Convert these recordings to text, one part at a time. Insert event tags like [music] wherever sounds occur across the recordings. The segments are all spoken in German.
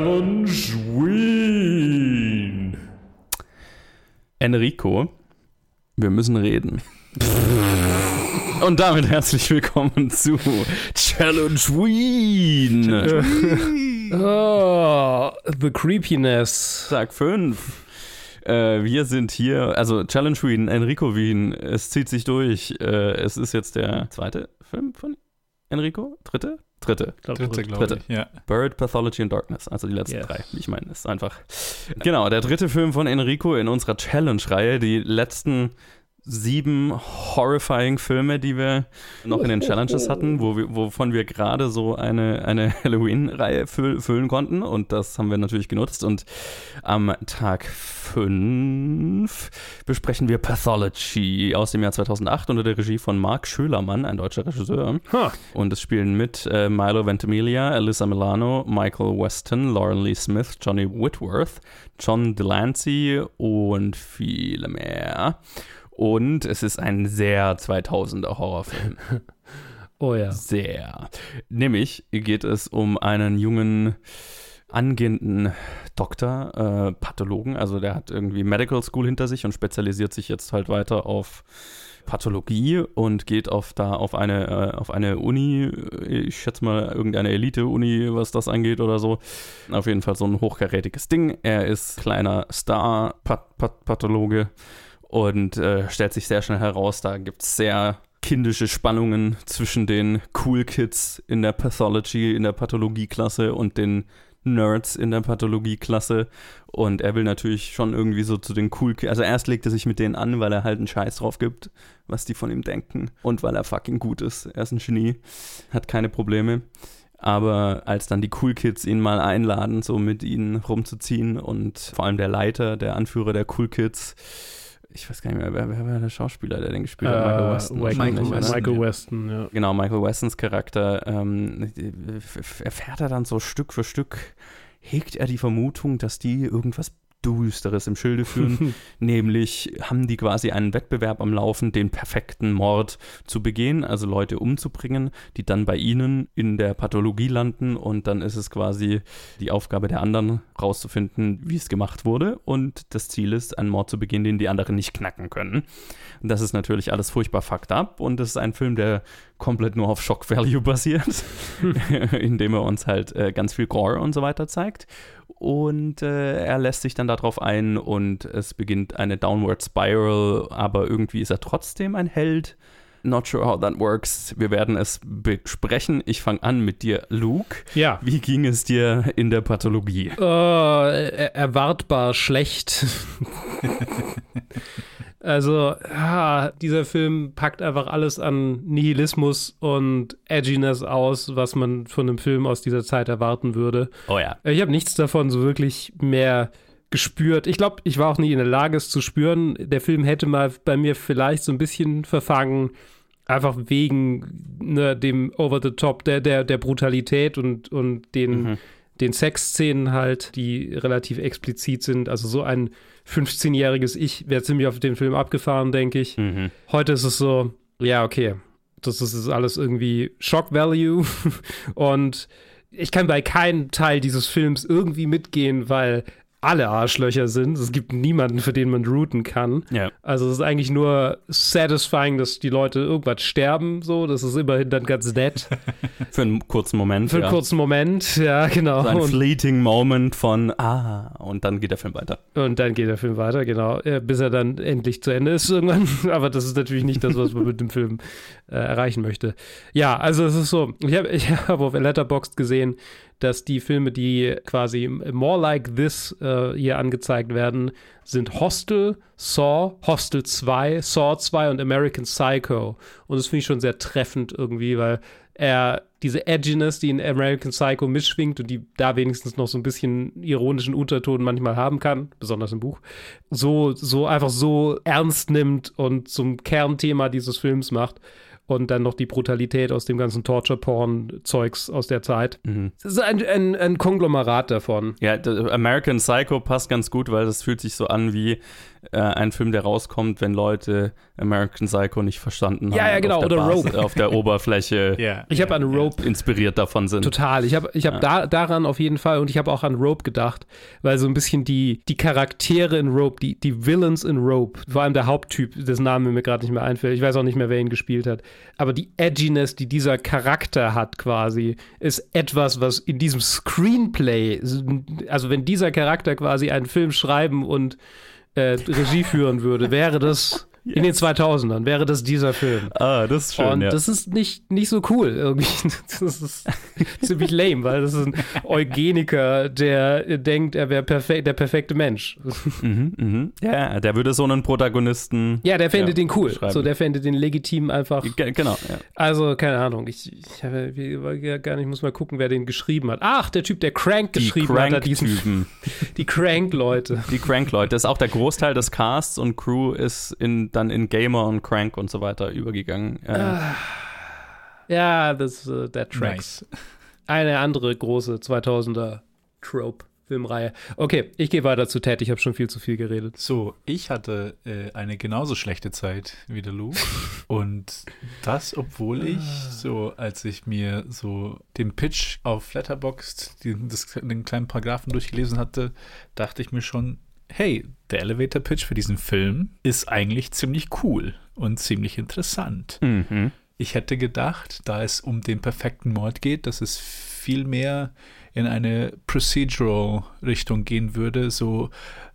Challenge Wien. Enrico, wir müssen reden. [laughs] Und damit herzlich willkommen zu Challenge Wien. Oh, the creepiness. Tag 5. Äh, wir sind hier, also Challenge Wien, Enrico Wien, es zieht sich durch. Äh, es ist jetzt der zweite Film von Enrico? Dritte? Dritte. Dritte, glaube Dritte. ich. Ja. Bird, Pathology and Darkness, also die letzten Yes. drei. Ich meine, ist einfach. Genau, der dritte Film von Enrico in unserer Challenge-Reihe. Die letzten sieben horrifying Filme, die wir noch in den Challenges hatten, wo wir, wovon wir gerade so eine, eine [laughs] Halloween-Reihe füll, füllen konnten. Und das haben wir natürlich genutzt. Und am Tag 5 besprechen wir Pathology aus dem Jahr 2008 unter der Regie von Mark Schölermann, ein deutscher Regisseur. Ha. Und es spielen mit äh, Milo Ventimiglia, Alyssa Milano, Michael Weston, Lauren Lee Smith, Johnny Whitworth, John Delancey und viele mehr. Und es ist ein sehr 2000er Horrorfilm. [laughs] Oh ja. Sehr. Nämlich geht es um einen jungen angehenden Doktor, äh, Pathologen. Also der hat irgendwie Medical School hinter sich und spezialisiert sich jetzt halt weiter auf Pathologie und geht auf da auf eine äh, auf eine Uni, ich schätze mal irgendeine Elite-Uni, was das angeht oder so. Auf jeden Fall so ein hochkarätiges Ding. Er ist kleiner Star-Pathologe und äh, stellt sich sehr schnell heraus, da gibt es sehr kindische Spannungen zwischen den Cool Kids in der Pathology, in der Pathologie-Klasse und den Nerds in der Pathologie-Klasse. Und er will natürlich schon irgendwie so zu den Cool Kids. Also erst legt er sich mit denen an, weil er halt einen Scheiß drauf gibt, was die von ihm denken. Und weil er fucking gut ist. Er ist ein Genie, hat keine Probleme. Aber als dann die Cool Kids ihn mal einladen, so mit ihnen rumzuziehen und vor allem der Leiter, der Anführer der Cool Kids, ich weiß gar nicht mehr, wer, wer war der Schauspieler, der den gespielt hat? Michael Weston. Michael, wahrscheinlich, Weston? Michael Weston, ja. Genau, Michael Westons Charakter ähm, erfährt er dann so Stück für Stück, hegt er die Vermutung, dass die irgendwas Düsteres im Schilde führen. [laughs] Nämlich haben die quasi einen Wettbewerb am Laufen, den perfekten Mord zu begehen, also Leute umzubringen, die dann bei ihnen in der Pathologie landen und dann ist es quasi die Aufgabe der anderen, rauszufinden, wie es gemacht wurde. Und das Ziel ist, einen Mord zu begehen, den die anderen nicht knacken können. Und das ist natürlich alles furchtbar fucked up und das ist ein Film, der komplett nur auf Shock Value [laughs] basiert, [laughs] indem er uns halt äh, ganz viel Gore und so weiter zeigt. Und äh, er lässt sich dann darauf ein und es beginnt eine Downward Spiral, aber irgendwie ist er trotzdem ein Held. Not sure how that works. Wir werden es besprechen. Ich fange an mit dir, Luke. Ja. Wie ging es dir in der Pathologie? Äh, er erwartbar schlecht. [laughs] also, ja, dieser Film packt einfach alles an Nihilismus und Edginess aus, was man von einem Film aus dieser Zeit erwarten würde. Oh ja. Ich habe nichts davon so wirklich mehr gespürt. Ich glaube, ich war auch nie in der Lage, es zu spüren. Der Film hätte mal bei mir vielleicht so ein bisschen verfangen, einfach wegen ne, dem Over the Top, der, der, der Brutalität und, und den, Mhm. Den Sexszenen halt, die relativ explizit sind. Also so ein 15-jähriges Ich wäre ziemlich auf den Film abgefahren, denke ich. Mhm. Heute ist es so, ja, okay, das ist, ist alles irgendwie Shock Value [laughs] und ich kann bei keinem Teil dieses Films irgendwie mitgehen, weil alle Arschlöcher sind. Es gibt niemanden, für den man routen kann. Ja. Also es ist eigentlich nur satisfying, dass die Leute irgendwas sterben, so. Das ist immerhin dann ganz nett. [laughs] Für einen kurzen Moment. Für einen ja. kurzen Moment, ja, genau. So ein fleeting Moment von, ah, und dann geht der Film weiter. und dann geht der Film weiter, genau. Bis er dann endlich zu Ende ist irgendwann. [laughs] Aber das ist natürlich nicht das, was man mit dem Film äh, erreichen möchte. Ja, also es ist so, ich habe ich hab auf Letterboxd gesehen, dass die Filme, die quasi more like this äh, hier angezeigt werden, sind Hostel, Saw, Hostel 2, Saw 2 und American Psycho. Und das finde ich schon sehr treffend irgendwie, weil er diese Edginess, die in American Psycho mitschwingt und die da wenigstens noch so ein bisschen ironischen Unterton manchmal haben kann, besonders im Buch, so, so einfach so ernst nimmt und zum Kernthema dieses Films macht und dann noch die Brutalität aus dem ganzen Torture-Porn-Zeugs aus der Zeit. Mhm. Es ist ein, ein, ein Konglomerat davon. Ja, American Psycho passt ganz gut, weil das fühlt sich so an wie äh, ein Film, der rauskommt, wenn Leute American Psycho nicht verstanden Ja, haben. ja, genau, auf der oder Basis- Rope. Auf der [laughs] Oberfläche Ja. Ich habe ja, an ja. Rope inspiriert davon sind. Total. Ich habe ich hab Ja. da, daran auf jeden Fall und ich habe auch an Rope gedacht, weil so ein bisschen die, die Charaktere in Rope, die, die Villains in Rope, vor allem der Haupttyp, dessen Name mir gerade nicht mehr einfällt, ich weiß auch nicht mehr, wer ihn gespielt hat, aber die Edginess, die dieser Charakter hat quasi, ist etwas, was in diesem Screenplay, also wenn dieser Charakter quasi einen Film schreiben und äh, Regie führen würde, wäre das in den 2000ern, wäre das dieser Film. Ah, das ist schön, Und ja. das ist nicht, nicht so cool irgendwie. [laughs] Das ist ziemlich lame, weil das ist ein Eugeniker, der denkt, er wäre perfekt, der perfekte Mensch. mhm, mhm. Ja, der würde so einen Protagonisten. Ja, der fände Ja, den cool. So, der fände den legitim einfach. Ge- Genau, ja. Also, keine Ahnung. Ich, ich habe gar nicht, muss mal gucken, wer den geschrieben hat. Ach, der Typ, der Crank Die geschrieben hat, hat diesen, Crank-Typen. [laughs] die Crank-Leute. Die Crank-Leute. Das ist auch der Großteil des Casts und Crew ist in, dann in Gamer und Crank und so weiter übergegangen. Äh, Ah. Ja, das, äh, der Tracks. Nice. Eine andere große 2000er Trope. Filmreihe. Okay, ich gehe weiter zu Ted. Ich habe schon viel zu viel geredet. So, ich hatte äh, eine genauso schlechte Zeit wie der Lou. [laughs] Und das, obwohl ich so, als ich mir so den Pitch auf Letterboxd, den, das, den kleinen Paragraphen durchgelesen hatte, dachte ich mir schon, hey, der Elevator Pitch für diesen Film ist eigentlich ziemlich cool und ziemlich interessant. mhm. Ich hätte gedacht, da es um den perfekten Mord geht, dass es viel mehr in eine Procedural-Richtung gehen würde, so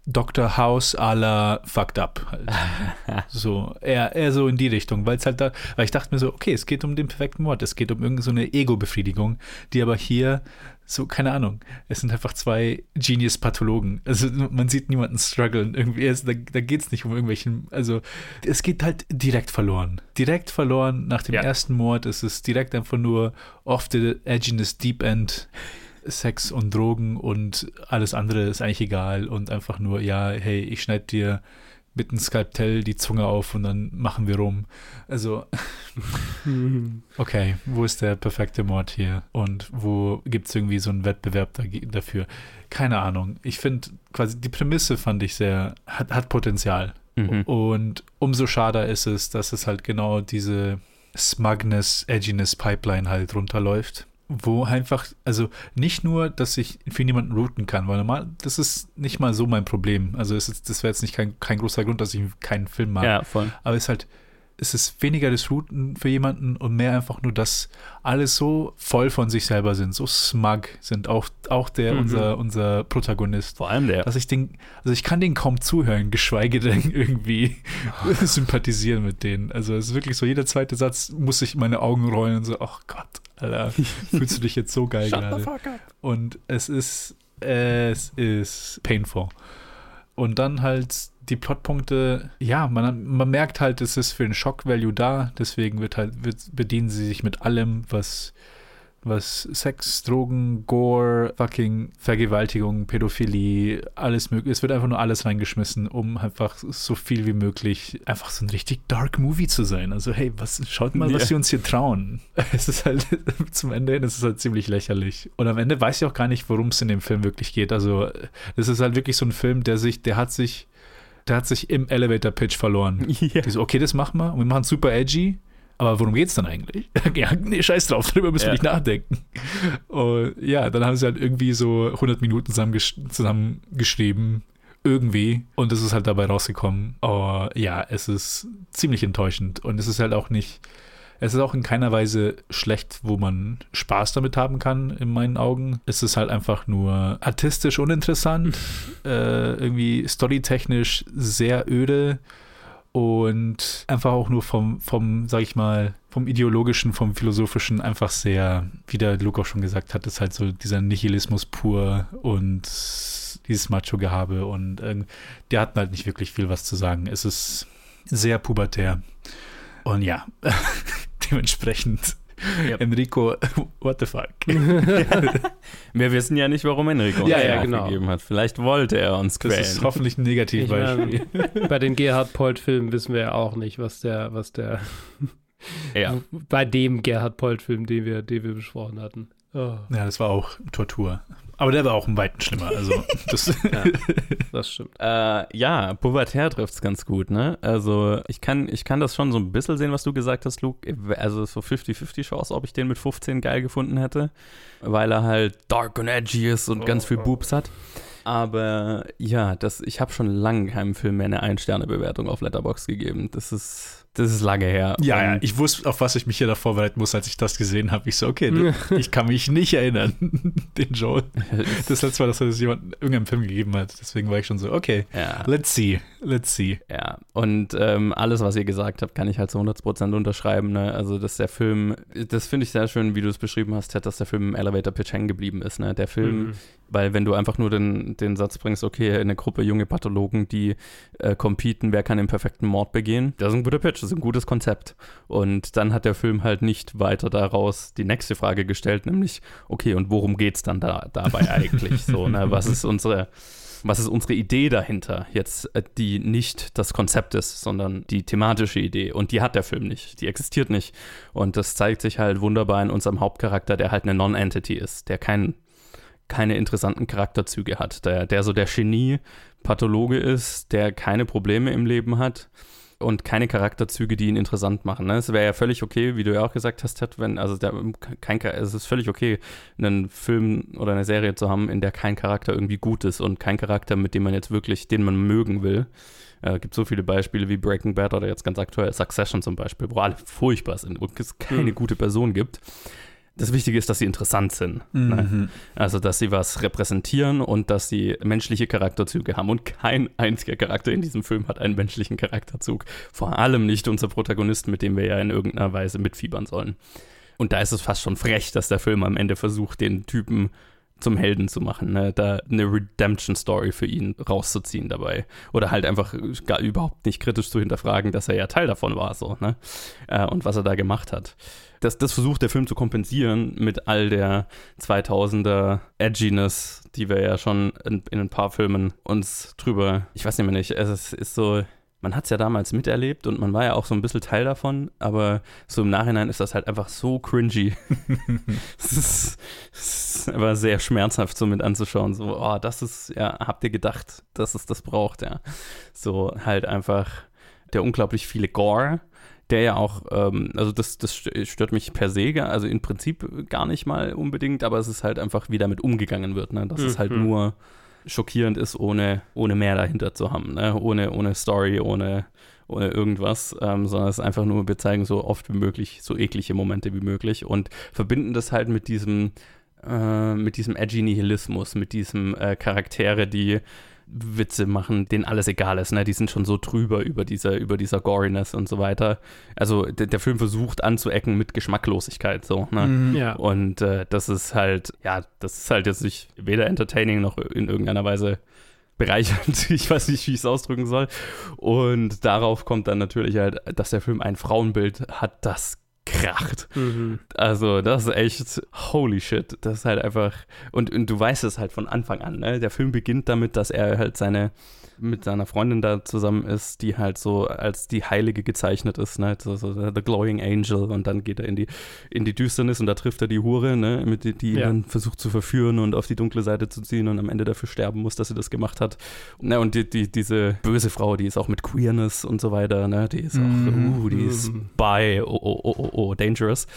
Dr. House à la Fucked Up halt. [laughs] so, eher, eher so in die Richtung, weil es halt da, weil ich dachte mir so, okay, es geht um den perfekten Mord, es geht um irgendeine so Ego-Befriedigung, die aber hier so, keine Ahnung, es sind einfach zwei Genius-Pathologen. Also man sieht niemanden strugglen. Irgendwie, es, da, da geht es nicht um irgendwelchen, also es geht halt direkt verloren. Direkt verloren nach dem Ja. ersten Mord ist es direkt einfach nur off the edginess deep end. Sex und Drogen und alles andere ist eigentlich egal und einfach nur, ja, hey, ich schneide dir mit einem Skalpell die Zunge auf und dann machen wir rum. Also, [laughs] okay, wo ist der perfekte Mord hier? Und wo gibt es irgendwie so einen Wettbewerb dafür? Keine Ahnung. Ich finde quasi die Prämisse fand ich sehr, hat, hat Potenzial. Mhm. Und umso schader ist es, dass es halt genau diese Smugness, Edginess Pipeline halt runterläuft. Wo einfach, also nicht nur, dass ich für niemanden routen kann, weil normal, das ist nicht mal so mein Problem. Also es ist, das wäre jetzt nicht kein, kein großer Grund, dass ich keinen Film mag. Ja, voll. Aber es ist halt, es ist weniger das Routen für jemanden und mehr einfach nur, dass alle so voll von sich selber sind, so smug sind, auch, auch der, Mhm. unser, unser Protagonist. Vor allem der. Dass ich den, also ich kann denen kaum zuhören, geschweige denn [laughs] irgendwie [laughs] sympathisieren mit denen. Also es ist wirklich so, jeder zweite Satz muss ich meine Augen rollen und so, ach Gott, Alter, [laughs] fühlst du dich jetzt so geil gerade? Und es ist, es ist painful. Und dann halt die Plotpunkte, ja, man, man merkt halt, es ist für den Shock-Value da, deswegen wird halt, wird, bedienen sie sich mit allem, was, was Sex, Drogen, Gore, fucking Vergewaltigung, Pädophilie, alles mögliche. Es wird einfach nur alles reingeschmissen, um einfach so viel wie möglich einfach so ein richtig dark Movie zu sein. Also, hey, was, schaut mal, was Ja. sie uns hier trauen. [laughs] Es ist halt, [laughs] zum Ende hin ist es halt ziemlich lächerlich. Und am Ende weiß ich auch gar nicht, worum es in dem Film wirklich geht. Also, das ist halt wirklich so ein Film, der sich, der hat sich, der hat sich im Elevator-Pitch verloren. [laughs] Ja. Die so, okay, das machen wir und wir machen es super edgy. Aber worum geht's dann eigentlich? [laughs] ja, nee, scheiß drauf, darüber müssen wir Ja. nicht nachdenken. Und ja, dann haben sie halt irgendwie so 100 Minuten zusammengesch zusammengeschrieben. Irgendwie. Und es ist halt dabei rausgekommen. Oh, ja, es ist ziemlich enttäuschend. Und es ist halt auch nicht, es ist auch in keiner Weise schlecht, wo man Spaß damit haben kann, in meinen Augen. Es ist halt einfach nur artistisch uninteressant, [laughs] äh, irgendwie storytechnisch sehr öde und einfach auch nur vom, vom, sag ich mal, vom ideologischen, vom philosophischen einfach sehr, wie der Luke auch schon gesagt hat, ist halt so dieser Nihilismus pur und dieses Macho-Gehabe und äh, der hat halt nicht wirklich viel was zu sagen. Es ist sehr pubertär. Und ja, [laughs] dementsprechend, Ja. Enrico, [laughs] what the fuck? [laughs] Wir wissen ja nicht, warum Enrico Ja, uns ja, das genau. gegeben hat. Vielleicht wollte er uns Das quälen. ist hoffentlich ein Negativbeispiel. [laughs] Bei den Gerhard Polt-Filmen wissen wir ja auch nicht, was der, was der, ja. bei dem Gerhard Polt-Film, den wir, den wir besprochen hatten. Oh. Ja, das war auch Tortur. Aber der war auch ein Weiten schlimmer. Also, [laughs] das, Ja, das stimmt. Äh, ja, Pubertär trifft es ganz gut, ne? Also ich kann, ich kann das schon so ein bisschen sehen, was du gesagt hast, Luke. Also so 50-50 Chance, ob ich den mit 15 geil gefunden hätte, weil er halt dark und edgy ist und ganz viel Boobs hat. Aber ja, das, ich habe schon lange keinem Film mehr eine Ein-Sterne-Bewertung auf Letterbox gegeben. Das ist, das ist lange her. ja, ja, ich wusste, auf was ich mich hier da vorbereiten muss, als ich das gesehen habe. Ich so, okay, [laughs] ich kann mich nicht erinnern, [laughs] den Joel. [laughs] Das letzte Mal, dass er das jemand in irgendeinem Film gegeben hat. Deswegen war ich schon so, okay, ja. let's see, let's see. Ja, und ähm, alles, was ihr gesagt habt, kann ich halt zu 100% unterschreiben. Ne? Also, dass der Film, das finde ich sehr schön, wie du es beschrieben hast, dass der Film im Elevator Pitch hängen geblieben ist. Ne? Der Film, Mhm. Weil wenn du einfach nur den, den Satz bringst, okay, eine Gruppe junge Pathologen, die äh, competen, wer kann den perfekten Mord begehen, das ist ein guter Pitch, das ist ein gutes Konzept. Und dann hat der Film halt nicht weiter daraus die nächste Frage gestellt, nämlich, okay, und worum geht's dann da, dabei [laughs] eigentlich? so, ne? Was ist unsere was ist unsere Idee dahinter jetzt, äh, die nicht das Konzept ist, sondern die thematische Idee. Und die hat der Film nicht, die existiert nicht. Und das zeigt sich halt wunderbar in unserem Hauptcharakter, der halt eine Non-Entity ist, der kein, keine interessanten Charakterzüge hat, der, der so der Genie-Pathologe ist, der keine Probleme im Leben hat und keine Charakterzüge, die ihn interessant machen. Ne? Es wäre ja völlig okay, wie du ja auch gesagt hast, Ted, wenn, also der, kein, es ist völlig okay, einen Film oder eine Serie zu haben, in der kein Charakter irgendwie gut ist und kein Charakter, mit dem man jetzt wirklich, den man mögen will. Äh, gibt so viele Beispiele wie Breaking Bad oder jetzt ganz aktuell Succession zum Beispiel, wo alle furchtbar sind und es keine Hm. gute Person gibt. Das Wichtige ist, dass sie interessant sind. Ne? Also, dass sie was repräsentieren und dass sie menschliche Charakterzüge haben. Und kein einziger Charakter in diesem Film hat einen menschlichen Charakterzug. Vor allem nicht unser Protagonist, mit dem wir ja in irgendeiner Weise mitfiebern sollen. Und da ist es fast schon frech, dass der Film am Ende versucht, den Typen zum Helden zu machen, ne? da eine Redemption-Story für ihn rauszuziehen dabei. Oder halt einfach gar überhaupt nicht kritisch zu hinterfragen, dass er ja Teil davon war, so, ne? Äh, und was er da gemacht hat. Das, das versucht der Film zu kompensieren mit all der 2000er Edginess, die wir ja schon in, in ein paar Filmen uns drüber, ich weiß nicht mehr nicht, es ist so, man hat es ja damals miterlebt und man war ja auch so ein bisschen Teil davon, aber so im Nachhinein ist das halt einfach so cringy. [laughs] [laughs] Es ist, es [laughs] ist einfach sehr schmerzhaft so mit anzuschauen. So, oh, das ist, ja, habt ihr gedacht, dass es das braucht, ja. So halt einfach der unglaublich viele Gore, der ja auch, ähm, also das, das stört mich per se, also im Prinzip gar nicht mal unbedingt, aber es ist halt einfach, wie damit umgegangen wird, ne? Dass es halt Mhm. nur schockierend ist, ohne, ohne mehr dahinter zu haben, ne? Ohne, ohne Story, ohne, ohne irgendwas, ähm, sondern es ist einfach nur, wir zeigen so oft wie möglich, so eklige Momente wie möglich und verbinden das halt mit diesem, äh, mit diesem edgy Nihilismus, mit diesem äh, Charaktere, die Witze machen, denen alles egal ist, ne? Die sind schon so drüber über dieser, über dieser Goriness und so weiter. Also der, Film versucht anzuecken mit Geschmacklosigkeit, so, ne? Mhm. Ja. Und äh, das ist halt, ja, das ist halt jetzt nicht weder entertaining noch in irgendeiner Weise bereichernd. [laughs] Ich weiß nicht, wie ich es ausdrücken soll. Und darauf kommt dann natürlich halt, dass der Film ein Frauenbild hat, das kracht. Mhm. Also, das ist echt holy shit. Das ist halt einfach. Und, und du weißt es halt von Anfang an, ne? Der Film beginnt damit, dass er halt seine mit seiner Freundin da zusammen ist, die halt so als die Heilige gezeichnet ist, ne? So, so The Glowing Angel und dann geht er in die, in die Düsternis und da trifft er die Hure, ne? Mit die, die ihn Ja. dann versucht zu verführen und auf die dunkle Seite zu ziehen und am Ende dafür sterben muss, dass sie das gemacht hat. Ne? Und die, die, diese böse Frau, die ist auch mit Queerness und so weiter, ne? Die ist auch, Mhm. uh, die ist Mhm. bei, oh, oh, oh, oh, oh, dangerous.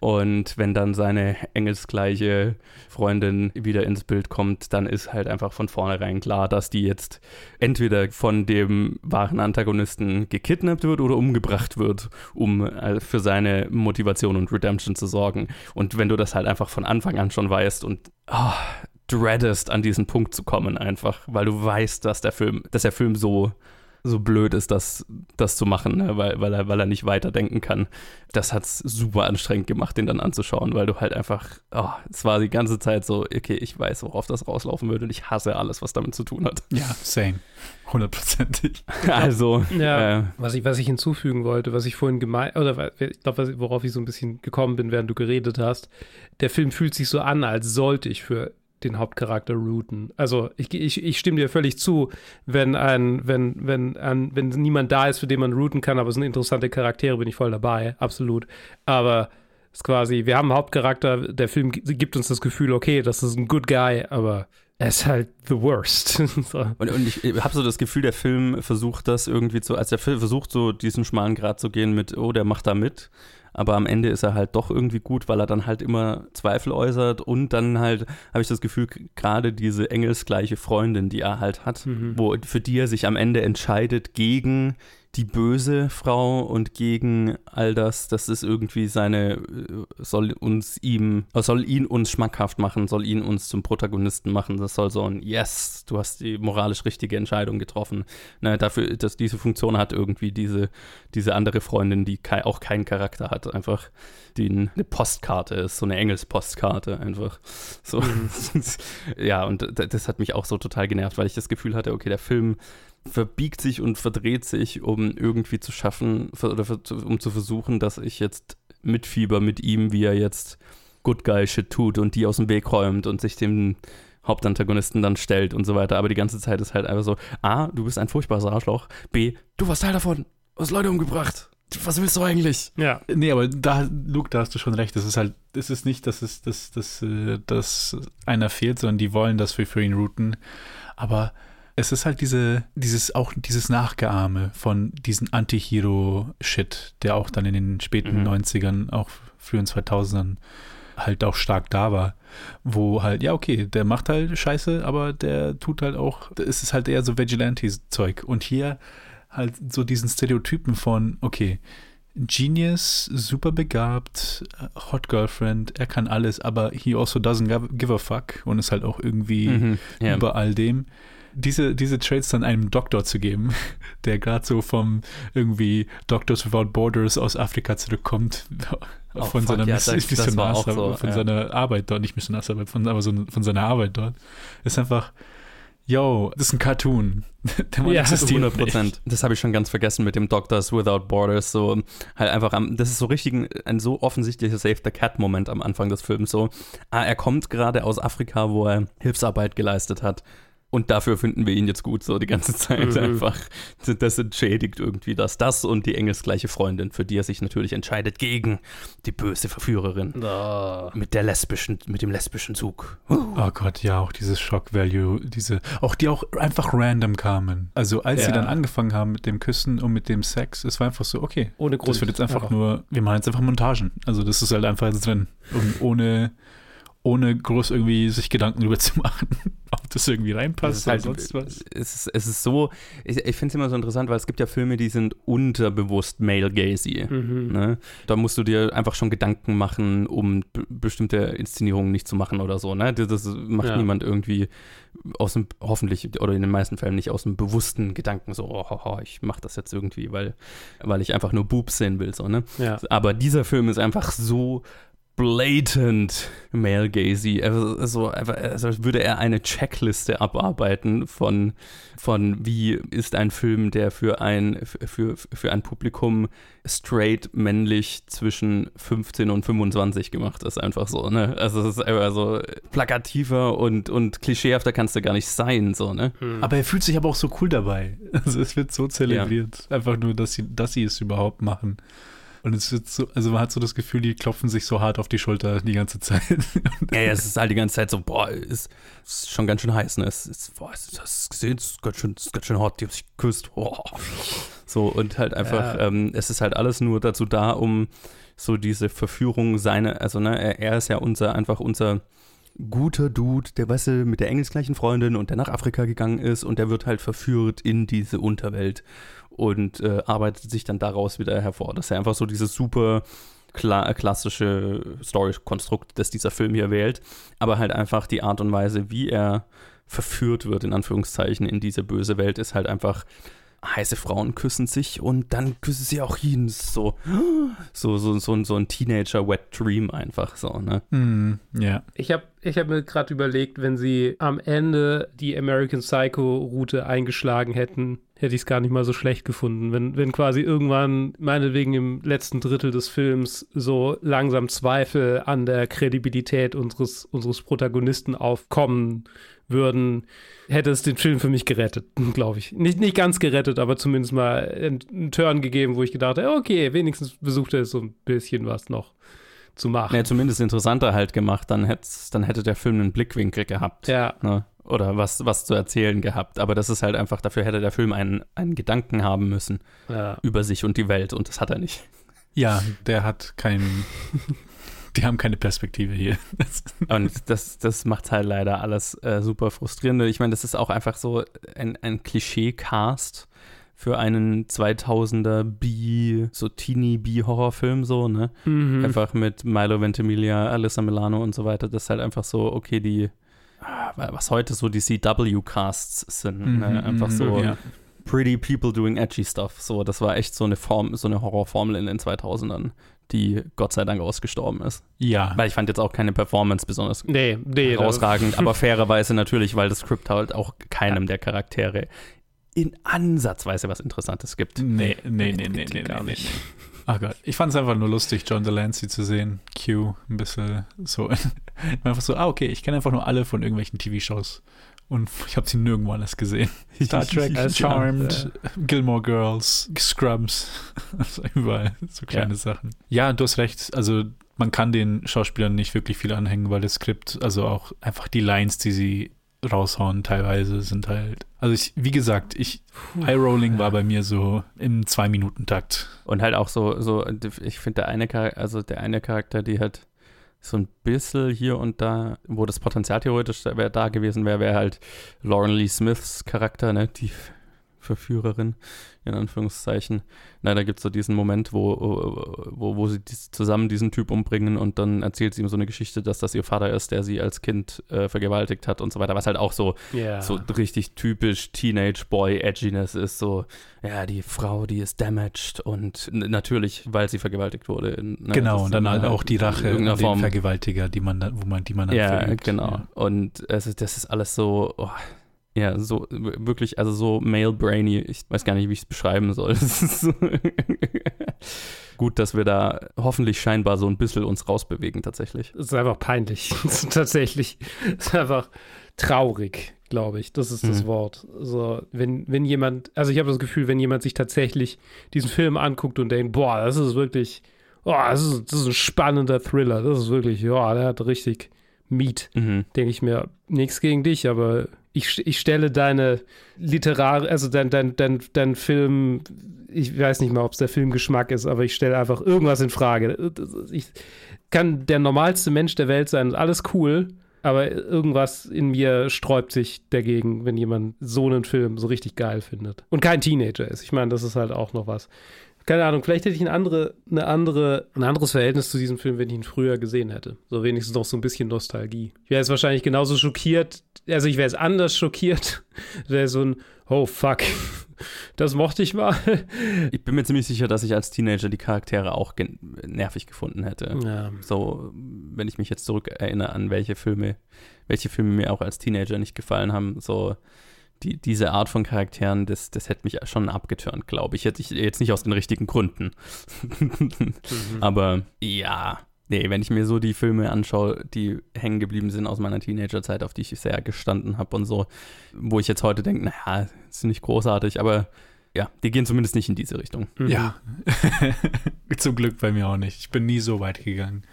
Und wenn dann seine engelsgleiche Freundin wieder ins Bild kommt, dann ist halt einfach von vornherein klar, dass die jetzt entweder von dem wahren Antagonisten gekidnappt wird oder umgebracht wird, um äh, für seine Motivation und Redemption zu sorgen. Und wenn du das halt einfach von Anfang an schon weißt und ah, dreadest, an diesen Punkt zu kommen, einfach, weil du weißt, dass der Film, dass der Film so so blöd ist, das, das zu machen, ne? weil, weil, er, weil er nicht weiterdenken kann. Das hat es super anstrengend gemacht, den dann anzuschauen, weil du halt einfach, oh, es war die ganze Zeit so, okay, ich weiß, worauf das rauslaufen wird und ich hasse alles, was damit zu tun hat. Ja, same. Hundertprozentig. [laughs] Also, Ja. äh, Was ich, was ich hinzufügen wollte, was ich vorhin gemeint, oder ich glaube, worauf ich so ein bisschen gekommen bin, während du geredet hast, der Film fühlt sich so an, als sollte ich für den Hauptcharakter routen. Also ich, ich, ich stimme dir völlig zu, wenn ein, wenn, wenn ein, wenn niemand da ist, für den man routen kann, aber es sind interessante Charaktere, bin ich voll dabei, absolut. Aber ist quasi, wir haben einen Hauptcharakter, der Film gibt uns das Gefühl, okay, das ist ein good guy, aber er ist halt the worst. [laughs] so. Und, und ich habe so das Gefühl, der Film versucht das irgendwie zu, als der Film versucht so diesen schmalen Grad zu gehen mit, oh, der macht da mit aber am Ende ist er halt doch irgendwie gut, weil er dann halt immer Zweifel äußert und dann halt habe ich das Gefühl, gerade diese engelsgleiche Freundin, die er halt hat, mhm. wo für die er sich am Ende entscheidet gegen die böse Frau und gegen all das, das ist irgendwie seine, äh, soll uns ihm, äh, soll ihn uns schmackhaft machen, soll ihn uns zum Protagonisten machen. Das soll so ein Yes, du hast die moralisch richtige Entscheidung getroffen. Na, dafür, dass diese Funktion hat irgendwie diese, diese andere Freundin, die kei auch keinen Charakter hat, einfach die eine Postkarte ist, so eine Engelspostkarte einfach. So. Mhm. [laughs] ja, und das hat mich auch so total genervt, weil ich das Gefühl hatte, okay, der Film verbiegt sich und verdreht sich, um irgendwie zu schaffen oder um zu versuchen, dass ich jetzt mitfieber mit ihm, wie er jetzt Good Guy Shit tut und die aus dem Weg räumt und sich dem Hauptantagonisten dann stellt und so weiter. Aber die ganze Zeit ist halt einfach so: A, du bist ein furchtbares Arschloch. B, du warst Teil davon. Du hast Leute umgebracht. Was willst du eigentlich? Ja. Nee, aber da, Luke, da hast du schon recht. Es ist halt, es ist nicht, dass es, dass, dass, äh, dass einer fehlt, sondern die wollen, dass wir für ihn routen. Aber es ist halt diese, dieses, auch dieses Nachgeahme von diesem Anti-Hero-Shit, der auch dann in den späten mhm. 90ern, auch frühen 2000ern halt auch stark da war. Wo halt, ja, okay, der macht halt Scheiße, aber der tut halt auch, es ist halt eher so Vigilante-Zeug. Und hier halt so diesen Stereotypen von, okay, Genius, super begabt, Hot Girlfriend, er kann alles, aber he also doesn't give a fuck und ist halt auch irgendwie mhm, yeah. über all dem diese, diese Traits dann einem Doktor zu geben, [laughs] der gerade so vom irgendwie Doctors Without Borders aus Afrika zurückkommt, [laughs] oh, von, seiner ja, Miss das, das so, von ja. seiner Arbeit dort, nicht Missionarsarbeit, von, aber so, von seiner Arbeit dort, ist einfach, yo, das ist ein Cartoon. [laughs] Der Mann ja, existiert 100 Prozent. Das habe ich schon ganz vergessen mit dem Doctors Without Borders. So halt einfach, am, das ist so richtig ein, ein so offensichtlicher Save the Cat Moment am Anfang des Films. So, ah, er kommt gerade aus Afrika, wo er Hilfsarbeit geleistet hat. Und dafür finden wir ihn jetzt gut, so die ganze Zeit mhm. einfach. Das entschädigt irgendwie das, das und die engelsgleiche Freundin, für die er sich natürlich entscheidet gegen die böse Verführerin. Oh. Mit der lesbischen, mit dem lesbischen Zug. Uh. Oh Gott, ja, auch dieses Shock Value, diese, auch die auch einfach random kamen. Also als ja. sie dann angefangen haben mit dem Küssen und mit dem Sex, es war einfach so, okay. Ohne Grund. Das wird jetzt einfach ja. nur, wir machen jetzt einfach Montagen. Also das ist halt einfach drin. Und ohne ohne groß irgendwie sich Gedanken darüber zu machen, [laughs] ob das irgendwie reinpasst oder halt, sonst was. Es ist, es ist so, ich, ich finde es immer so interessant, weil es gibt ja Filme, die sind unterbewusst male-gazy. Mhm. Ne? Da musst du dir einfach schon Gedanken machen, um bestimmte Inszenierungen nicht zu machen oder so. Ne? Das, das macht ja. niemand irgendwie aus dem, hoffentlich, oder in den meisten Fällen nicht aus dem bewussten Gedanken so, oh, oh, oh ich mache das jetzt irgendwie, weil, weil ich einfach nur Boobs sehen will. So, ne? Ja. Aber dieser Film ist einfach so blatant male gazy. Also, also als würde er eine Checkliste abarbeiten von, von wie ist ein Film, der für ein, für, für ein Publikum straight männlich zwischen 15 und 25 gemacht ist. Einfach so, ne? Also es ist einfach so plakativer und, und klischeehafter kannst du gar nicht sein, so, ne? Hm. Aber er fühlt sich aber auch so cool dabei. [laughs] Also es wird so zelebriert. Ja. Einfach nur, dass sie, dass sie es überhaupt machen. Und es wird so, also man hat so das Gefühl, die klopfen sich so hart auf die Schulter die ganze Zeit. [laughs] ja, ja, es ist halt die ganze Zeit so, boah, ist, ist schon ganz schön heiß, ne? Es ist, boah, du das gesehen? Es ist ganz schön, ist ganz schön hot, die haben sich geküsst. Boah. So, und halt einfach, ja. ähm, es ist halt alles nur dazu da, um so diese Verführung seine, also ne, er, er ist ja unser, einfach unser guter Dude, der weißt du, mit der engelsgleichen Freundin und der nach Afrika gegangen ist und der wird halt verführt in diese Unterwelt und äh, arbeitet sich dann daraus wieder hervor. Das ist ja einfach so dieses super kla klassische Story-Konstrukt, das dieser Film hier wählt, aber halt einfach die Art und Weise, wie er verführt wird, in Anführungszeichen, in diese böse Welt, ist halt einfach heiße Frauen küssen sich und dann küssen sie auch ihn. So, so, so, so, so ein Teenager-Wet Dream einfach so, ne? Mm, ja. Ich habe ich hab mir gerade überlegt, wenn sie am Ende die American Psycho-Route eingeschlagen hätten, hätte ich es gar nicht mal so schlecht gefunden. Wenn, wenn quasi irgendwann, meinetwegen im letzten Drittel des Films, so langsam Zweifel an der Kredibilität unseres, unseres Protagonisten aufkommen würden, hätte es den Film für mich gerettet, [laughs] glaube ich. Nicht, nicht ganz gerettet, aber zumindest mal einen, Turn gegeben, wo ich gedacht habe, okay, wenigstens besucht er so ein bisschen was noch zu machen. Ja, zumindest interessanter halt gemacht, dann, dann hätte der Film einen Blickwinkel gehabt. Ja. Ne? Oder was, was zu erzählen gehabt. Aber das ist halt einfach, dafür hätte der Film einen, einen Gedanken haben müssen ja. über sich und die Welt und das hat er nicht. Ja, der hat keinen. [laughs] die haben keine Perspektive hier. [laughs] und das, das macht halt leider alles äh, super frustrierend. Ich meine, das ist auch einfach so ein, ein Klischee-Cast für einen 2000er B, so Teenie-B-Horrorfilm, so, ne? Mhm. Einfach mit Milo Ventimiglia, Alyssa Milano und so weiter. Das ist halt einfach so, okay, die, was heute so die CW-Casts sind, Mhm, ne? Einfach so ja. pretty people doing edgy stuff. So, das war echt so eine Form, so eine Horrorformel in den 2000ern, die Gott sei Dank ausgestorben ist. Ja. Weil ich fand jetzt auch keine Performance besonders Nee, nee. herausragend, aber [laughs] fairerweise natürlich, weil das Skript halt auch keinem der Charaktere in Ansatzweise was Interessantes gibt. Nee, nee, nee, nee, nee, nee, nicht. nee. Ach Gott, ich fand es einfach nur lustig, John Delancey zu sehen. Q, ein bisschen so. [laughs] einfach so, ah, okay, ich kenne einfach nur alle von irgendwelchen TV-Shows. Und ich habe sie nirgendwo anders gesehen. [laughs] Star Trek, Charmed, Gilmore Girls, Scrubs. [laughs] Also überall so kleine Ja. Sachen. Ja, du hast recht. Also man kann den Schauspielern nicht wirklich viel anhängen, weil das Skript, also auch einfach die Lines, die sie raushauen, teilweise sind halt. Also ich, wie gesagt, ich Eye Rolling war bei mir so im Zwei-Minuten-Takt. Und halt auch so, so ich finde der eine Charakter, also der eine Charakter, die halt so ein bisschen hier und da, wo das Potenzial theoretisch da, wär, da gewesen wäre, wäre halt Lauren Lee Smiths Charakter, ne, die Verführerin, in Anführungszeichen. Na, da gibt es so diesen Moment, wo, wo, wo sie dies, zusammen diesen Typ umbringen und dann erzählt sie ihm so eine Geschichte, dass das ihr Vater ist, der sie als Kind äh, vergewaltigt hat und so weiter, was halt auch so Ja. so richtig typisch Teenage Boy Edginess ist so, ja, die Frau, die ist damaged und natürlich, weil sie vergewaltigt wurde. in- ne, genau, und dann halt auch die Rache in irgendeiner Form. Vergewaltiger, die man dann, wo man, die man dann Ja, verübt. genau. Ja. Und ist, das ist alles so, oh, ja, so wirklich, also so male brainy. Ich weiß gar nicht, wie ich es beschreiben soll. [laughs] So Gut, dass wir da hoffentlich scheinbar so ein bisschen uns rausbewegen tatsächlich. Es ist einfach peinlich. [laughs] Tatsächlich. Es ist einfach traurig, glaube ich. Das ist das Mhm. Wort. So, wenn, wenn jemand, also ich habe das Gefühl, wenn jemand sich tatsächlich diesen Film anguckt und denkt, boah, das ist wirklich, boah, das ist, das ist ein spannender Thriller. Das ist wirklich, ja, der hat richtig Meat. Mhm. Denke ich mir, nichts gegen dich, aber ich, ich stelle deine Literar, also dein, dein, dein, dein Film, ich weiß nicht mal, ob es der Filmgeschmack ist, aber ich stelle einfach irgendwas in Frage. Ich kann der normalste Mensch der Welt sein, alles cool, aber irgendwas in mir sträubt sich dagegen, wenn jemand so einen Film so richtig geil findet. Und kein Teenager ist. Ich meine, das ist halt auch noch was. Keine Ahnung, vielleicht hätte ich ein, andere, eine andere, ein anderes Verhältnis zu diesem Film, wenn ich ihn früher gesehen hätte. So wenigstens noch so ein bisschen Nostalgie. Ich wäre jetzt wahrscheinlich genauso schockiert, also ich wäre jetzt anders schockiert. [laughs] Wäre so ein, oh fuck, [laughs] das mochte ich mal. [laughs] Ich bin mir ziemlich sicher, dass ich als Teenager die Charaktere auch nervig gefunden hätte. Ja. So, wenn ich mich jetzt zurück erinnere an welche Filme, welche Filme mir auch als Teenager nicht gefallen haben, so die, diese Art von Charakteren, das, das hätte mich schon abgeturnt, glaube ich. Hätte ich jetzt nicht aus den richtigen Gründen. [laughs] Aber ja, nee, wenn ich mir so die Filme anschaue, die hängen geblieben sind aus meiner Teenagerzeit, auf die ich sehr gestanden habe und so, wo ich jetzt heute denke, naja, ist nicht großartig, aber ja, die gehen zumindest nicht in diese Richtung. Mhm. Ja. [laughs] Zum Glück bei mir auch nicht. Ich bin nie so weit gegangen.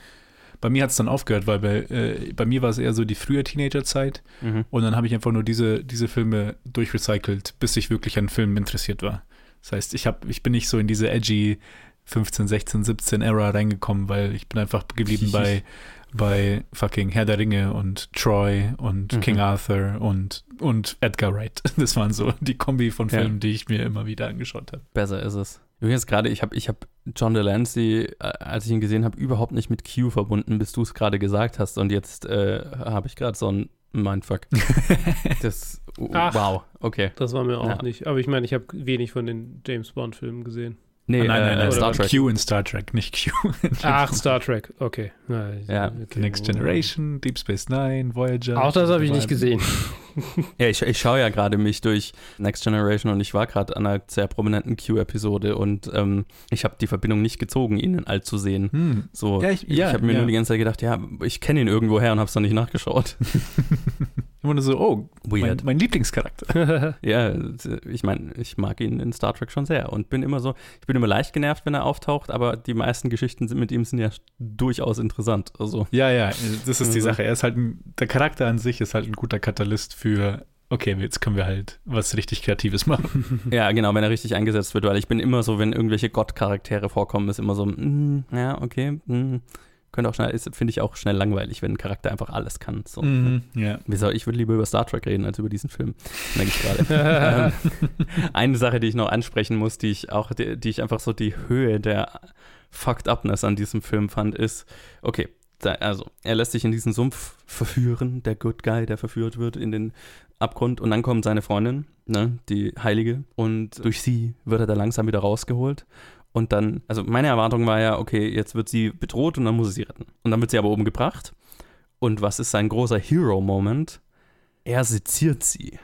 Bei mir hat es dann aufgehört, weil bei, äh, bei mir war es eher so die frühe Teenagerzeit Mhm. und dann habe ich einfach nur diese, diese Filme durchrecycelt, bis ich wirklich an Filmen interessiert war. Das heißt, ich, hab, ich bin nicht so in diese edgy 15, 16, 17 Era reingekommen, weil ich bin einfach geblieben bei, bei fucking Herr der Ringe und Troy und Mhm. King Arthur und, und Edgar Wright. [laughs] Das waren so die Kombi von Ja. Filmen, die ich mir immer wieder angeschaut habe. Besser ist es. Übrigens gerade, ich habe ich hab John Delancey, äh, als ich ihn gesehen habe, überhaupt nicht mit Q verbunden, bis du es gerade gesagt hast. Und jetzt äh, habe ich gerade so ein Mindfuck. [laughs] das, Ach. wow, okay. Das war mir auch Ja. nicht. Aber ich meine, ich habe wenig von den James Bond-Filmen gesehen. Nee, Ah, nein, nein, äh, nein, Star Trek. Q in Star Trek, nicht Q. in Ach, Star Trek, okay. Ja, Ja, okay. Next Generation, Deep Space Nine, Voyager. Auch das habe ich nicht gesehen. [laughs] Ja, ich, ich schaue ja gerade mich durch Next Generation und ich war gerade an einer sehr prominenten Q-Episode und ähm, ich habe die Verbindung nicht gezogen, ihn in alt zu sehen. Hm. So, Ja, ich- ich ja, habe mir ja. nur die ganze Zeit gedacht, ja, ich kenne ihn irgendwo her und habe es dann nicht nachgeschaut. [laughs] Immer nur so, oh, mein, Weird. mein Lieblingscharakter. [laughs] Ja, ich meine, ich mag ihn in Star Trek schon sehr und bin immer so, ich bin immer leicht genervt, wenn er auftaucht, aber die meisten Geschichten mit ihm sind ja durchaus interessant. Also, Ja, ja, das ist die Mhm. Sache. Er ist halt ein, der Charakter an sich ist halt ein guter Katalyst für, okay, jetzt können wir halt was richtig Kreatives machen. [laughs] ja, genau, wenn er richtig eingesetzt wird, weil ich bin immer so, wenn irgendwelche Gottcharaktere vorkommen, ist immer so, mm, ja, okay, mm, könnte auch schnell, finde ich auch schnell langweilig, wenn ein Charakter einfach alles kann. So. Ja. Wieso? Ich würde lieber über Star Trek reden als über diesen Film. Merke ich gerade. [laughs] ähm, eine Sache, die ich noch ansprechen muss, die ich auch, die, die ich einfach so die Höhe der Fucked Upness an diesem Film fand, ist, okay, da, also er lässt sich in diesen Sumpf verführen, der Good Guy, der verführt wird in den Abgrund und dann kommt seine Freundin, ne, die Heilige, und durch sie wird er da langsam wieder rausgeholt. Und dann, also meine Erwartung war ja, okay, jetzt wird sie bedroht und dann muss er sie retten. Und dann wird sie aber oben gebracht. Und was ist sein großer Hero-Moment? Er seziert sie.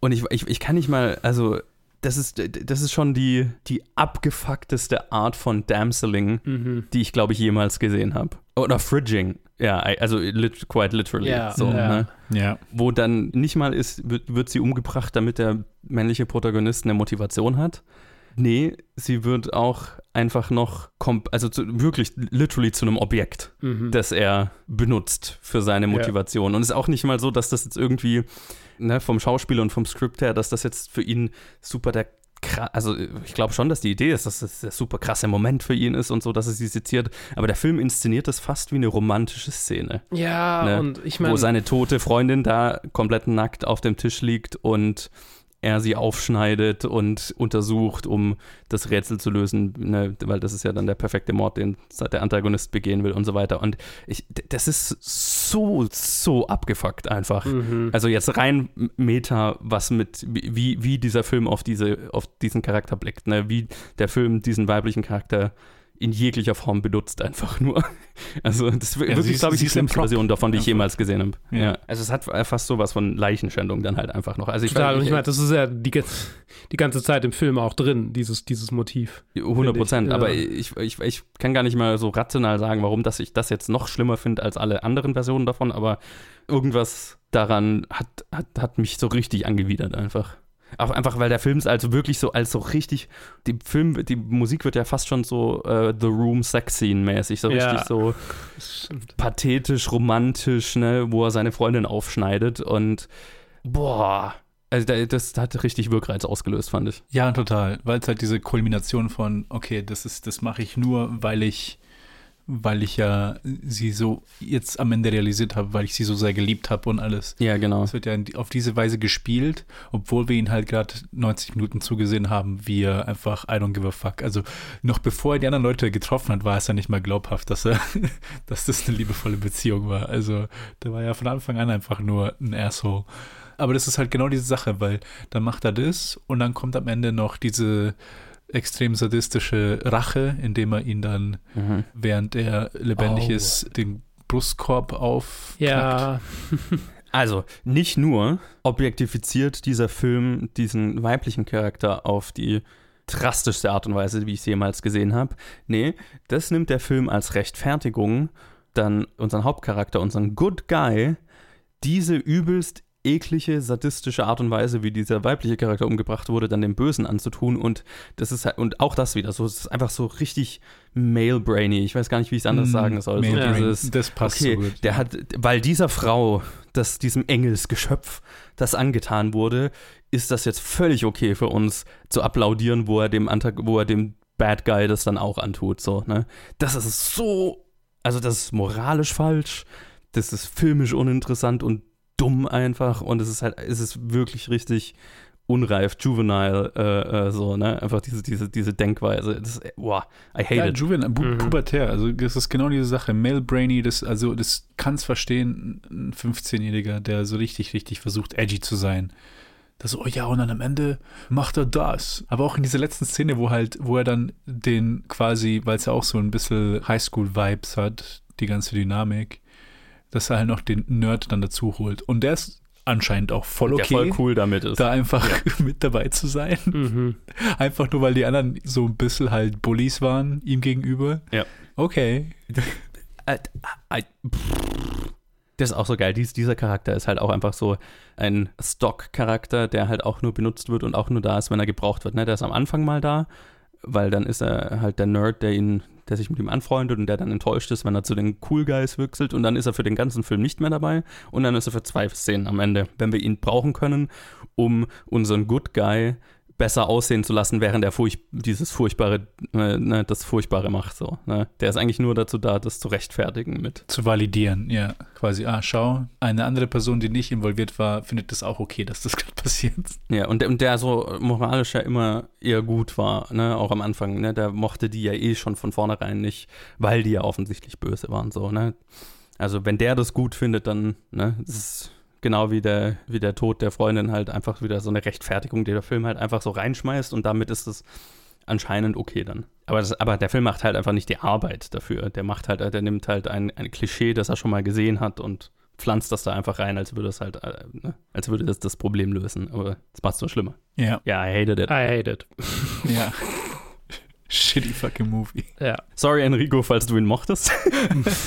Und ich, ich, ich kann nicht mal, also, das ist, das ist schon die, die abgefuckteste Art von Damseling, Mhm. die ich, glaube ich, jemals gesehen habe. Oder Fridging. Ja, also lit, quite literally. Ja, so, ja. Ne? Ja. Wo dann nicht mal ist, wird, wird sie umgebracht, damit der männliche Protagonist eine Motivation hat. Nee, sie wird auch einfach noch, also zu, wirklich literally zu einem Objekt Mhm. das er benutzt für seine Ja. Motivation. Und es ist auch nicht mal so, dass das jetzt irgendwie ne, vom Schauspieler und vom Skript her, dass das jetzt für ihn super der also ich glaube schon, dass die Idee ist, dass das der super krasse Moment für ihn ist und so, dass er sie seziert. Aber der Film inszeniert das fast wie eine romantische Szene, Ja, Ne, und ich wo meine, seine tote Freundin da komplett nackt auf dem Tisch liegt und er sie aufschneidet und untersucht, um das Rätsel zu lösen, ne, weil das ist ja dann der perfekte Mord, den der Antagonist begehen will und so weiter. Und ich, das ist so, so abgefuckt einfach. Mhm. Also jetzt rein Meta, was mit, wie, wie dieser Film auf, diese, auf diesen Charakter blickt, ne? wie der Film diesen weiblichen Charakter in jeglicher Form benutzt, einfach nur. [laughs] Also das ist sie wirklich, ist- glaube ich, die schlimmste. Version davon, die ich jemals gesehen habe. Ja. Ja. Also es hat fast sowas von Leichenschändung dann halt einfach noch. Also ich Total, und ich meine, das ist ja die, ganze- die ganze Zeit im Film auch drin, dieses, dieses Motiv. 100 Prozent, aber ja. ich, ich, ich kann gar nicht mal so rational sagen, warum dass ich das jetzt noch schlimmer finde als alle anderen Versionen davon, aber irgendwas daran hat, hat, hat mich so richtig angewidert einfach. Auch einfach, weil der Film ist also wirklich so, als so richtig, die Film, die Musik wird ja fast schon so äh, The Room Sex Scene mäßig, so Ja. richtig so [laughs] pathetisch, romantisch, ne, wo er seine Freundin aufschneidet und boah, also da- das hat richtig Wirkreiz ausgelöst, fand ich. Ja, total. Weil es halt diese Kulmination von, okay, das ist, das mache ich nur, weil ich, weil ich ja sie so jetzt am Ende realisiert habe, weil ich sie so sehr geliebt habe und alles. Ja, genau. Es wird ja auf diese Weise gespielt, obwohl wir ihn halt gerade 90 Minuten zugesehen haben, wie er einfach I don't give a fuck. Also noch bevor er die anderen Leute getroffen hat, war es ja nicht mal glaubhaft, dass er, [laughs] dass das eine liebevolle Beziehung war. Also der war ja von Anfang an einfach nur ein Asshole. Aber das ist halt genau diese Sache, weil dann macht er das und dann kommt am Ende noch diese extrem sadistische Rache, indem er ihn dann, Mhm. während er lebendig Oh. ist, den Brustkorb auf. Ja, [laughs] Also, nicht nur objektifiziert dieser Film diesen weiblichen Charakter auf die drastischste Art und Weise, wie ich es jemals gesehen habe. Nee, das nimmt der Film als Rechtfertigung, dann unseren Hauptcharakter, unseren Good Guy, diese übelst eklige, sadistische Art und Weise, wie dieser weibliche Charakter umgebracht wurde, dann dem Bösen anzutun und das ist halt, und auch das wieder, so, es ist einfach so richtig male-brainy. Ich weiß gar nicht, wie ich es anders Mm, sagen soll. So dieses, das passt okay, so gut. der hat, weil dieser Frau, das, diesem Engelsgeschöpf, das angetan wurde, ist das jetzt völlig okay für uns zu applaudieren, wo er dem Antag wo er dem Bad Guy das dann auch antut, so, ne? Das ist so, also das ist moralisch falsch, das ist filmisch uninteressant und dumm einfach und es ist halt, es ist wirklich richtig unreif, juvenile, äh, äh, so, ne? Einfach diese, diese, diese Denkweise. Das, ist- boah, I hate Ja, it. Juvenile, pu Mhm. pubertär, also das ist genau diese Sache. Male Brainy, das, also das kann es verstehen, ein 15-Jähriger, der so richtig, richtig versucht, edgy zu sein. Das so, oh ja, und dann am Ende macht er das. Aber auch in dieser letzten Szene, wo halt, wo er dann den quasi, weil es ja auch so ein bisschen Highschool-Vibes hat, die ganze Dynamik, dass er halt noch den Nerd dann dazu holt. Und der ist anscheinend auch voll Der okay, voll cool damit ist. da einfach [laughs] mit dabei zu sein. mhm. [laughs] Einfach nur, weil die anderen so ein bisschen halt Bullies waren ihm gegenüber. Ja. Okay. Äh, äh, pff. Das ist auch so geil. Dies, dieser Charakter ist halt auch einfach so ein Stock-Charakter, der halt auch nur benutzt wird und auch nur da ist, wenn er gebraucht wird. Ne? Der ist am Anfang mal da, weil dann ist er halt der Nerd, der ihn, der sich mit ihm anfreundet und der dann enttäuscht ist, wenn er zu den Cool Guys wechselt und dann ist er für den ganzen Film nicht mehr dabei und dann ist er für zwei Szenen am Ende, wenn wir ihn brauchen können, um unseren Good Guy besser aussehen zu lassen, während er furch dieses furchtbare, äh, ne, das Furchtbare macht. So, ne? Der ist eigentlich nur dazu da, das zu rechtfertigen mit. Zu validieren, ja. Quasi, ah, schau, eine andere Person, die nicht involviert war, findet das auch okay, dass das [laughs] gerade passiert. Ja, und, und der so moralisch ja immer eher gut war, ne, auch am Anfang, ne, der mochte die ja eh schon von vornherein nicht, weil die ja offensichtlich böse waren, so, ne. Also wenn der das gut findet, dann, ne, das ist genau wie der, wie der Tod der Freundin halt einfach wieder so eine Rechtfertigung, die der Film halt einfach so reinschmeißt und damit ist es anscheinend okay dann. Aber, das, aber der Film macht halt einfach nicht die Arbeit dafür. Der macht halt, der nimmt halt ein, ein Klischee, das er schon mal gesehen hat und pflanzt das da einfach rein, als würde es halt, äh, ne? als würde das das Problem lösen. Aber das macht es nur schlimmer. Ja. Ja, I hated it. I hate it. Ja. [laughs] Shitty fucking movie. Ja. Sorry, Enrico, falls du ihn mochtest.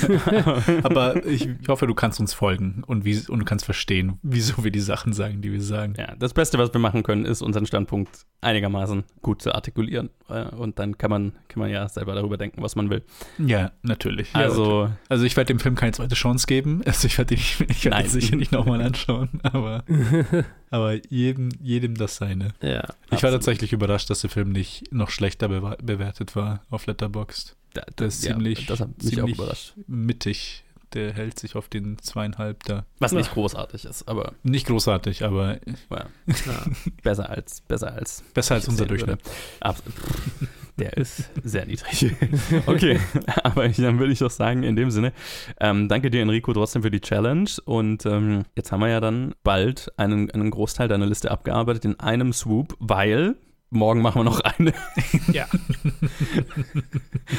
[laughs] Aber ich, ich [laughs] hoffe, du kannst uns folgen und, wie, und du kannst verstehen, wieso wir die Sachen sagen, die wir sagen. ja, das Beste, was wir machen können, ist unseren Standpunkt einigermaßen gut zu artikulieren. Äh, Und dann kann man, kann man ja selber darüber denken, was man will. Ja, natürlich. Ja, Also, Also ich werde dem Film keine zweite Chance geben. Also ich werde ihn ich werd ihn sicher nicht nochmal anschauen, aber, [laughs] aber jedem, jedem das seine. Ja. Ich war Absolut. tatsächlich überrascht, dass der Film nicht noch schlechter bewa- bewertet war auf Letterboxd. da, Das ist ja, ziemlich, das hat mich auch ziemlich überrascht. mittig. Der hält sich auf den zweieinhalb da. Was nicht großartig ist, aber Nicht großartig, aber ja, Ja. besser als, besser als besser als unser. Durchschnitt. Abs- [laughs] Der ist sehr niedrig. [laughs] Okay, aber ich, dann würde ich doch sagen, in dem Sinne, ähm, danke dir, Enrico, trotzdem für die Challenge. Und ähm, jetzt haben wir ja dann bald einen, einen Großteil deiner Liste abgearbeitet in einem Swoop, weil morgen machen wir noch eine. [laughs] Ja.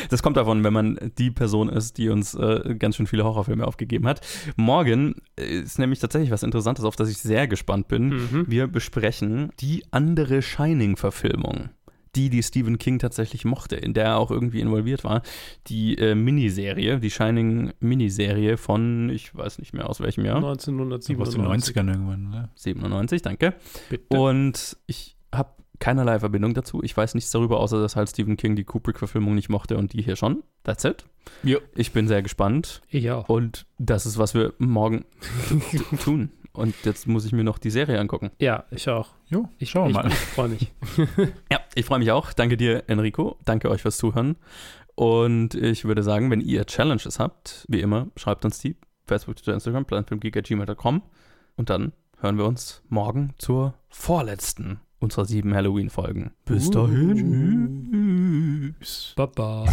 Das kommt davon, wenn man die Person ist, die uns äh, ganz schön viele Horrorfilme aufgegeben hat. Morgen ist nämlich tatsächlich was Interessantes, auf das ich sehr gespannt bin. Mhm. Wir besprechen die andere Shining-Verfilmung. Die, die Stephen King tatsächlich mochte, in der er auch irgendwie involviert war. Die äh, Miniserie, die Shining-Miniserie von, ich weiß nicht mehr aus welchem Jahr, 1997. Aus den 90ern irgendwann, ne? 97, danke. Bitte. Und ich habe keinerlei Verbindung dazu. Ich weiß nichts darüber, außer dass halt Stephen King die Kubrick-Verfilmung nicht mochte und die hier schon. That's it. Jo. Ich bin sehr gespannt ich auch. und das ist, was wir morgen [laughs] tun. Und jetzt muss ich mir noch die Serie angucken. Ja, ich auch. Jo, Ich, wir mal. [laughs] Ich freue mich. [laughs] Ja, ich freue mich auch. Danke dir, Enrico. Danke euch fürs Zuhören. Und ich würde sagen, wenn ihr Challenges habt, wie immer, schreibt uns die. Facebook, Twitter, Instagram, planfilmgeek.gmail.com. Und dann hören wir uns morgen zur vorletzten unserer sieben Halloween-Folgen. Bis dahin. Tschüss. Baba.